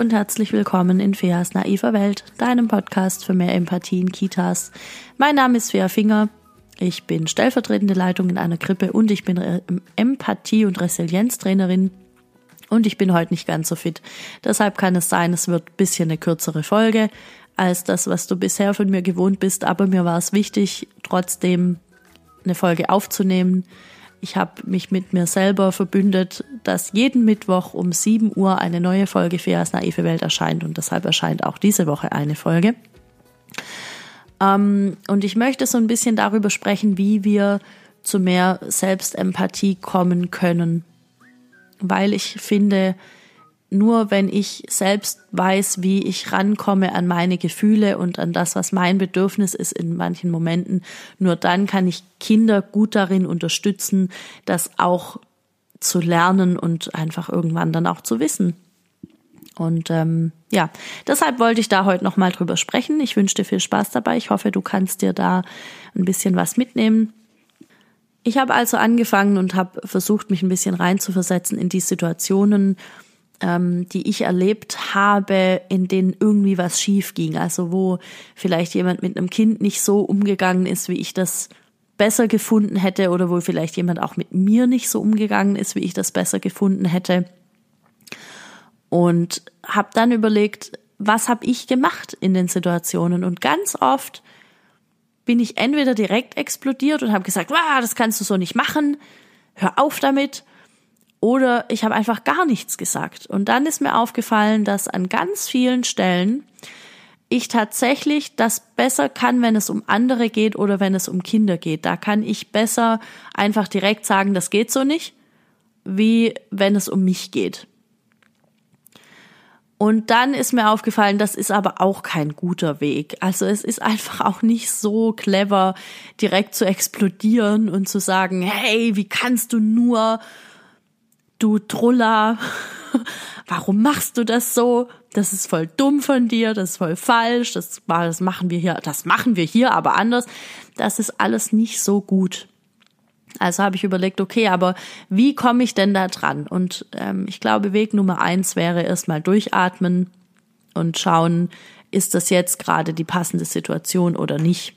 und herzlich willkommen in Feas naiver Welt, deinem Podcast für mehr Empathie in Kitas. Mein Name ist Fea Finger. Ich bin stellvertretende Leitung in einer Krippe und ich bin Empathie- und Resilienztrainerin. Und ich bin heute nicht ganz so fit. Deshalb kann es sein, es wird ein bisschen eine kürzere Folge als das, was du bisher von mir gewohnt bist. Aber mir war es wichtig, trotzdem eine Folge aufzunehmen, ich habe mich mit mir selber verbündet, dass jeden Mittwoch um 7 Uhr eine neue Folge Feas naive Welt erscheint und deshalb erscheint auch diese Woche eine Folge. Ähm, und ich möchte so ein bisschen darüber sprechen, wie wir zu mehr Selbstempathie kommen können, weil ich finde, nur wenn ich selbst weiß, wie ich rankomme an meine Gefühle und an das, was mein Bedürfnis ist in manchen Momenten, nur dann kann ich Kinder gut darin unterstützen, das auch zu lernen und einfach irgendwann dann auch zu wissen. Und ähm, ja, deshalb wollte ich da heute nochmal drüber sprechen. Ich wünsche dir viel Spaß dabei. Ich hoffe, du kannst dir da ein bisschen was mitnehmen. Ich habe also angefangen und habe versucht, mich ein bisschen reinzuversetzen in die Situationen, ähm, die ich erlebt habe, in denen irgendwie was schief ging. Also wo vielleicht jemand mit einem Kind nicht so umgegangen ist, wie ich das besser gefunden hätte oder wo vielleicht jemand auch mit mir nicht so umgegangen ist, wie ich das besser gefunden hätte. Und habe dann überlegt, was habe ich gemacht in den Situationen? Und ganz oft bin ich entweder direkt explodiert und habe gesagt, das kannst du so nicht machen, hör auf damit. Oder ich habe einfach gar nichts gesagt. Und dann ist mir aufgefallen, dass an ganz vielen Stellen ich tatsächlich das besser kann, wenn es um andere geht oder wenn es um Kinder geht. Da kann ich besser einfach direkt sagen, das geht so nicht, wie wenn es um mich geht. Und dann ist mir aufgefallen, das ist aber auch kein guter Weg. Also es ist einfach auch nicht so clever, direkt zu explodieren und zu sagen, hey, wie kannst du nur du Truller, warum machst du das so? Das ist voll dumm von dir, das ist voll falsch, das, das machen wir hier, das machen wir hier, aber anders. Das ist alles nicht so gut. Also habe ich überlegt, okay, aber wie komme ich denn da dran? Und ähm, ich glaube, Weg Nummer eins wäre erstmal durchatmen und schauen, ist das jetzt gerade die passende Situation oder nicht.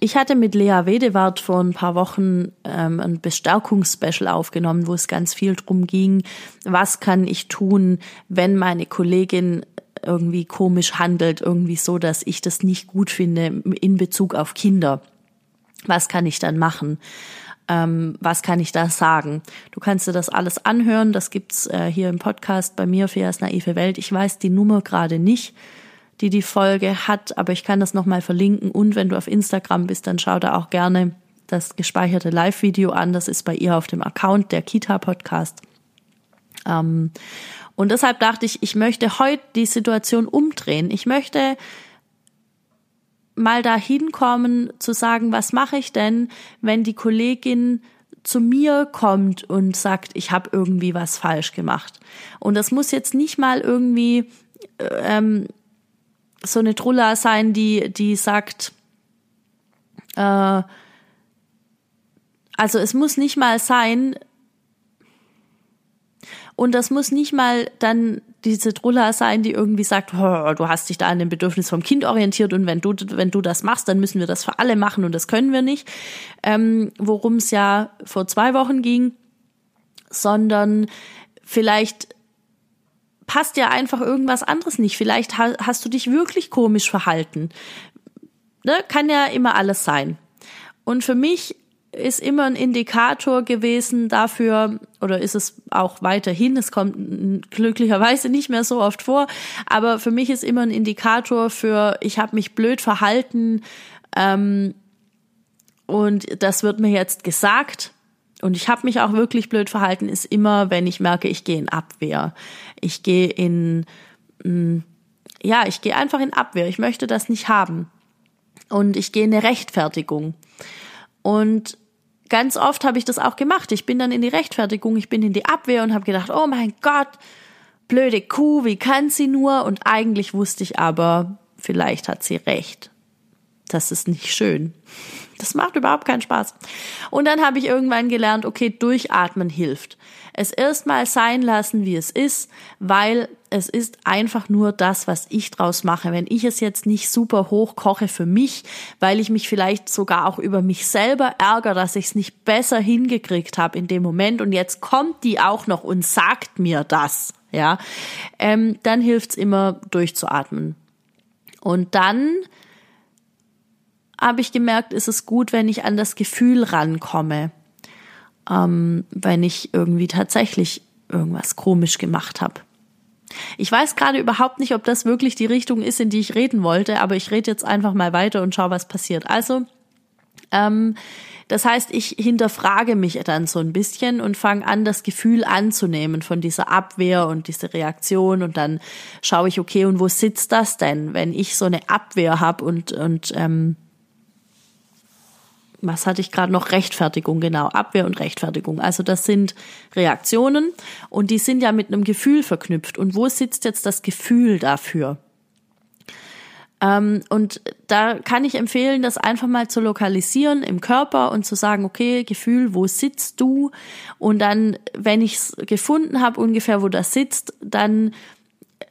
Ich hatte mit Lea Wedewart vor ein paar Wochen ähm, ein Bestärkungsspecial aufgenommen, wo es ganz viel drum ging, was kann ich tun, wenn meine Kollegin irgendwie komisch handelt, irgendwie so, dass ich das nicht gut finde in Bezug auf Kinder. Was kann ich dann machen? Ähm, was kann ich da sagen? Du kannst dir das alles anhören. Das gibt's äh, hier im Podcast bei mir, Fias naive Welt. Ich weiß die Nummer gerade nicht die die Folge hat, aber ich kann das nochmal verlinken und wenn du auf Instagram bist, dann schau da auch gerne das gespeicherte Live-Video an. Das ist bei ihr auf dem Account der Kita-Podcast. Ähm, und deshalb dachte ich, ich möchte heute die Situation umdrehen. Ich möchte mal dahin kommen zu sagen, was mache ich denn, wenn die Kollegin zu mir kommt und sagt, ich habe irgendwie was falsch gemacht. Und das muss jetzt nicht mal irgendwie ähm, so eine Trulla sein, die, die sagt, äh, also es muss nicht mal sein, und das muss nicht mal dann diese Trulla sein, die irgendwie sagt, du hast dich da an dem Bedürfnis vom Kind orientiert und wenn du, wenn du das machst, dann müssen wir das für alle machen und das können wir nicht. Ähm, Worum es ja vor zwei Wochen ging, sondern vielleicht passt ja einfach irgendwas anderes nicht. Vielleicht hast du dich wirklich komisch verhalten. Ne? Kann ja immer alles sein. Und für mich ist immer ein Indikator gewesen dafür, oder ist es auch weiterhin, es kommt glücklicherweise nicht mehr so oft vor, aber für mich ist immer ein Indikator für, ich habe mich blöd verhalten ähm, und das wird mir jetzt gesagt und ich habe mich auch wirklich blöd verhalten, ist immer, wenn ich merke, ich gehe in Abwehr. Ich gehe in, mm, ja, ich gehe einfach in Abwehr. Ich möchte das nicht haben. Und ich gehe in eine Rechtfertigung. Und ganz oft habe ich das auch gemacht. Ich bin dann in die Rechtfertigung, ich bin in die Abwehr und habe gedacht, oh mein Gott, blöde Kuh, wie kann sie nur? Und eigentlich wusste ich aber, vielleicht hat sie recht. Das ist nicht schön. Das macht überhaupt keinen Spaß. Und dann habe ich irgendwann gelernt, okay, durchatmen hilft. Es erstmal sein lassen, wie es ist, weil es ist einfach nur das, was ich draus mache. Wenn ich es jetzt nicht super hoch koche für mich, weil ich mich vielleicht sogar auch über mich selber ärgere, dass ich es nicht besser hingekriegt habe in dem Moment und jetzt kommt die auch noch und sagt mir das, ja, ähm, dann hilft's immer durchzuatmen. Und dann habe ich gemerkt, ist es gut, wenn ich an das Gefühl rankomme, ähm, wenn ich irgendwie tatsächlich irgendwas komisch gemacht habe. Ich weiß gerade überhaupt nicht, ob das wirklich die Richtung ist, in die ich reden wollte, aber ich rede jetzt einfach mal weiter und schau, was passiert. Also, ähm, das heißt, ich hinterfrage mich dann so ein bisschen und fange an, das Gefühl anzunehmen von dieser Abwehr und diese Reaktion und dann schaue ich, okay, und wo sitzt das denn, wenn ich so eine Abwehr habe und und ähm, was hatte ich gerade noch? Rechtfertigung, genau. Abwehr und Rechtfertigung. Also das sind Reaktionen und die sind ja mit einem Gefühl verknüpft. Und wo sitzt jetzt das Gefühl dafür? Ähm, und da kann ich empfehlen, das einfach mal zu lokalisieren im Körper und zu sagen, okay, Gefühl, wo sitzt du? Und dann, wenn ich es gefunden habe, ungefähr wo das sitzt, dann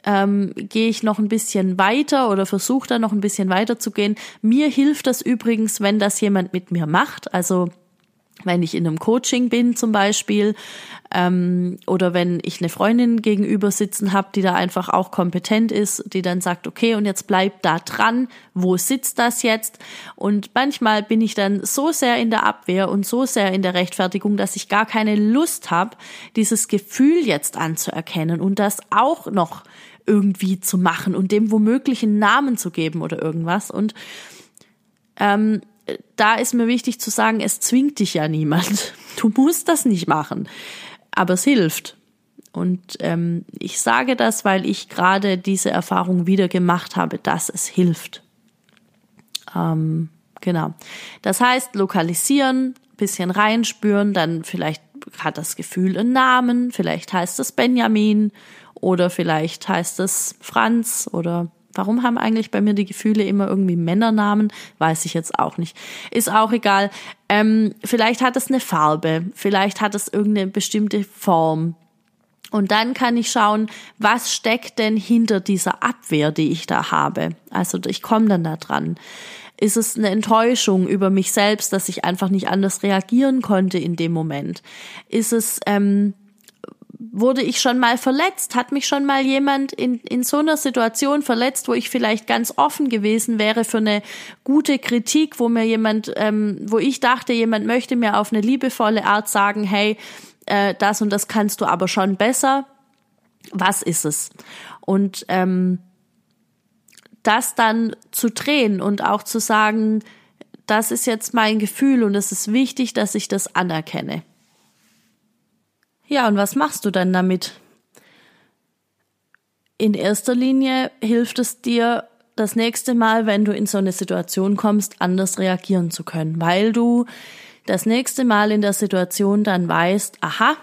ähm, gehe ich noch ein bisschen weiter oder versuche da noch ein bisschen weiter zu gehen. Mir hilft das übrigens, wenn das jemand mit mir macht. Also wenn ich in einem Coaching bin zum Beispiel ähm, oder wenn ich eine Freundin gegenüber sitzen habe, die da einfach auch kompetent ist, die dann sagt, okay, und jetzt bleib da dran, wo sitzt das jetzt? Und manchmal bin ich dann so sehr in der Abwehr und so sehr in der Rechtfertigung, dass ich gar keine Lust habe, dieses Gefühl jetzt anzuerkennen und das auch noch irgendwie zu machen und dem womöglich einen Namen zu geben oder irgendwas. Und ähm, da ist mir wichtig zu sagen, es zwingt dich ja niemand. Du musst das nicht machen, aber es hilft. Und ähm, ich sage das, weil ich gerade diese Erfahrung wieder gemacht habe, dass es hilft. Ähm, genau. Das heißt, lokalisieren, bisschen reinspüren, dann vielleicht hat das Gefühl einen Namen, vielleicht heißt es Benjamin oder vielleicht heißt es Franz oder warum haben eigentlich bei mir die Gefühle immer irgendwie Männernamen? Weiß ich jetzt auch nicht. Ist auch egal. Ähm, vielleicht hat es eine Farbe, vielleicht hat es irgendeine bestimmte Form. Und dann kann ich schauen, was steckt denn hinter dieser Abwehr, die ich da habe. Also ich komme dann da dran. Ist es eine Enttäuschung über mich selbst, dass ich einfach nicht anders reagieren konnte in dem Moment? Ist es ähm, wurde ich schon mal verletzt? Hat mich schon mal jemand in, in so einer Situation verletzt, wo ich vielleicht ganz offen gewesen wäre für eine gute Kritik, wo mir jemand, ähm, wo ich dachte, jemand möchte mir auf eine liebevolle Art sagen, hey, äh, das und das kannst du aber schon besser. Was ist es? Und ähm, das dann zu drehen und auch zu sagen, das ist jetzt mein Gefühl und es ist wichtig, dass ich das anerkenne. Ja, und was machst du dann damit? In erster Linie hilft es dir, das nächste Mal, wenn du in so eine Situation kommst, anders reagieren zu können, weil du das nächste Mal in der Situation dann weißt, aha,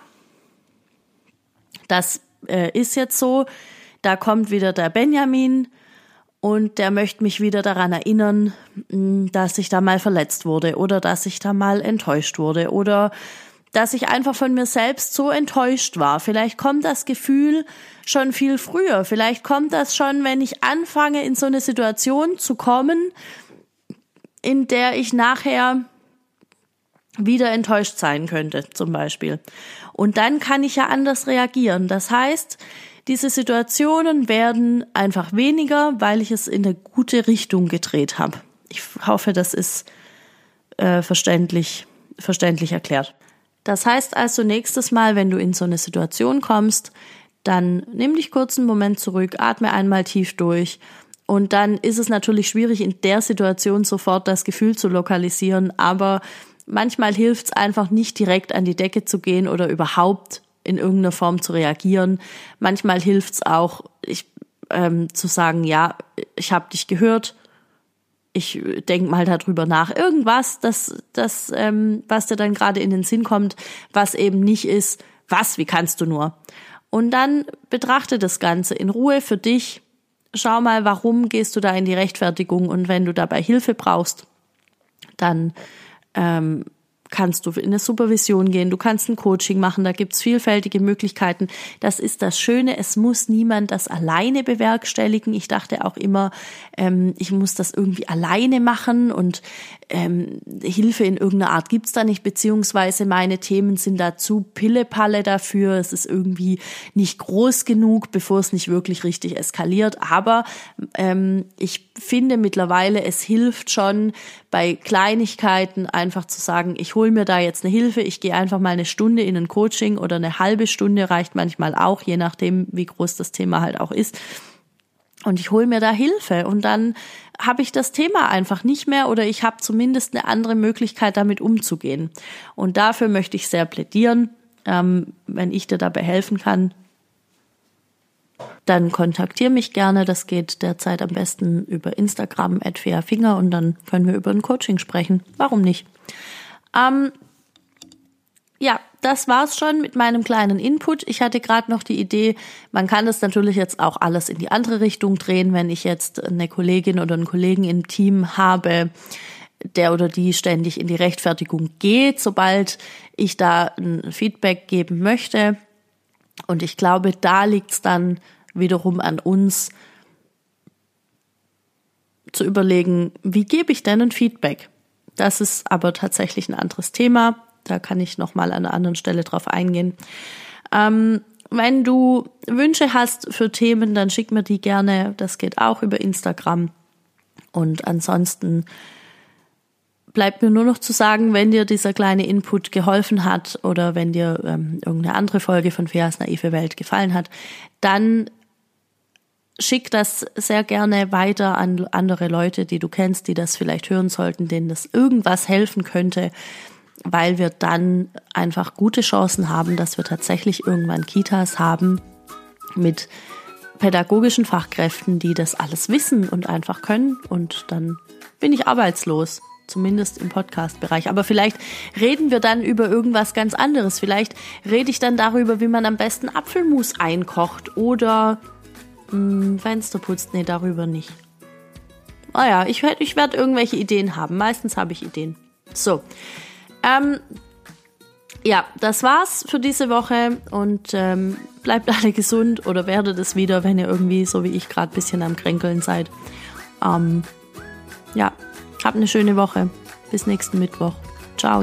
das äh, ist jetzt so, da kommt wieder der Benjamin und der möchte mich wieder daran erinnern, hm, dass ich da mal verletzt wurde oder dass ich da mal enttäuscht wurde oder dass ich einfach von mir selbst so enttäuscht war. Vielleicht kommt das Gefühl schon viel früher. Vielleicht kommt das schon, wenn ich anfange, in so eine Situation zu kommen, in der ich nachher wieder enttäuscht sein könnte, zum Beispiel. Und dann kann ich ja anders reagieren. Das heißt, diese Situationen werden einfach weniger, weil ich es in eine gute Richtung gedreht habe. Ich hoffe, das ist äh, verständlich, verständlich erklärt. Das heißt also, nächstes Mal, wenn du in so eine Situation kommst, dann nimm dich kurz einen Moment zurück, atme einmal tief durch. Und dann ist es natürlich schwierig, in der Situation sofort das Gefühl zu lokalisieren, aber manchmal hilft es einfach nicht direkt an die Decke zu gehen oder überhaupt in irgendeiner Form zu reagieren. Manchmal hilft es auch, ich, ähm, zu sagen, ja, ich habe dich gehört, ich denk mal darüber nach. Irgendwas, das, das, ähm, was dir dann gerade in den Sinn kommt, was eben nicht ist, was, wie kannst du nur? Und dann betrachte das Ganze in Ruhe für dich. Schau mal, warum gehst du da in die Rechtfertigung und wenn du dabei Hilfe brauchst, dann ähm, kannst du in eine Supervision gehen, du kannst ein Coaching machen, da gibt's vielfältige Möglichkeiten. Das ist das Schöne, es muss niemand das alleine bewerkstelligen. Ich dachte auch immer, ähm, ich muss das irgendwie alleine machen und ähm, Hilfe in irgendeiner Art gibt's da nicht, beziehungsweise meine Themen sind da zu Pillepalle dafür. Es ist irgendwie nicht groß genug, bevor es nicht wirklich richtig eskaliert. Aber ähm, ich finde mittlerweile, es hilft schon bei Kleinigkeiten einfach zu sagen, ich hole mir da jetzt eine Hilfe, ich gehe einfach mal eine Stunde in ein Coaching oder eine halbe Stunde reicht manchmal auch, je nachdem, wie groß das Thema halt auch ist. Und ich hole mir da Hilfe und dann habe ich das Thema einfach nicht mehr oder ich habe zumindest eine andere Möglichkeit, damit umzugehen. Und dafür möchte ich sehr plädieren. Ähm, wenn ich dir dabei helfen kann, dann kontaktiere mich gerne. Das geht derzeit am besten über Instagram at Finger und dann können wir über ein Coaching sprechen. Warum nicht? Ähm, ja, das war's schon mit meinem kleinen Input. Ich hatte gerade noch die Idee, man kann das natürlich jetzt auch alles in die andere Richtung drehen, wenn ich jetzt eine Kollegin oder einen Kollegen im Team habe, der oder die ständig in die Rechtfertigung geht, sobald ich da ein Feedback geben möchte. Und ich glaube, da liegt's dann wiederum an uns zu überlegen, wie gebe ich denn ein Feedback? Das ist aber tatsächlich ein anderes Thema. Da kann ich nochmal an einer anderen Stelle drauf eingehen. Ähm, wenn du Wünsche hast für Themen, dann schick mir die gerne. Das geht auch über Instagram. Und ansonsten bleibt mir nur noch zu sagen, wenn dir dieser kleine Input geholfen hat oder wenn dir ähm, irgendeine andere Folge von Feas naive Welt gefallen hat, dann schick das sehr gerne weiter an andere Leute, die du kennst, die das vielleicht hören sollten, denen das irgendwas helfen könnte weil wir dann einfach gute Chancen haben, dass wir tatsächlich irgendwann Kitas haben mit pädagogischen Fachkräften, die das alles wissen und einfach können. Und dann bin ich arbeitslos, zumindest im Podcast-Bereich. Aber vielleicht reden wir dann über irgendwas ganz anderes. Vielleicht rede ich dann darüber, wie man am besten Apfelmus einkocht oder mh, hm, Fenster putzt. Nee, darüber nicht. Naja, ah ich, ich werde irgendwelche Ideen haben. Meistens habe ich Ideen. So. Ähm, ja, das war's für diese Woche und ähm, bleibt alle gesund oder werdet es wieder, wenn ihr irgendwie, so wie ich, gerade bisschen am Kränkeln seid. Ähm, ja, habt eine schöne Woche. Bis nächsten Mittwoch. Ciao.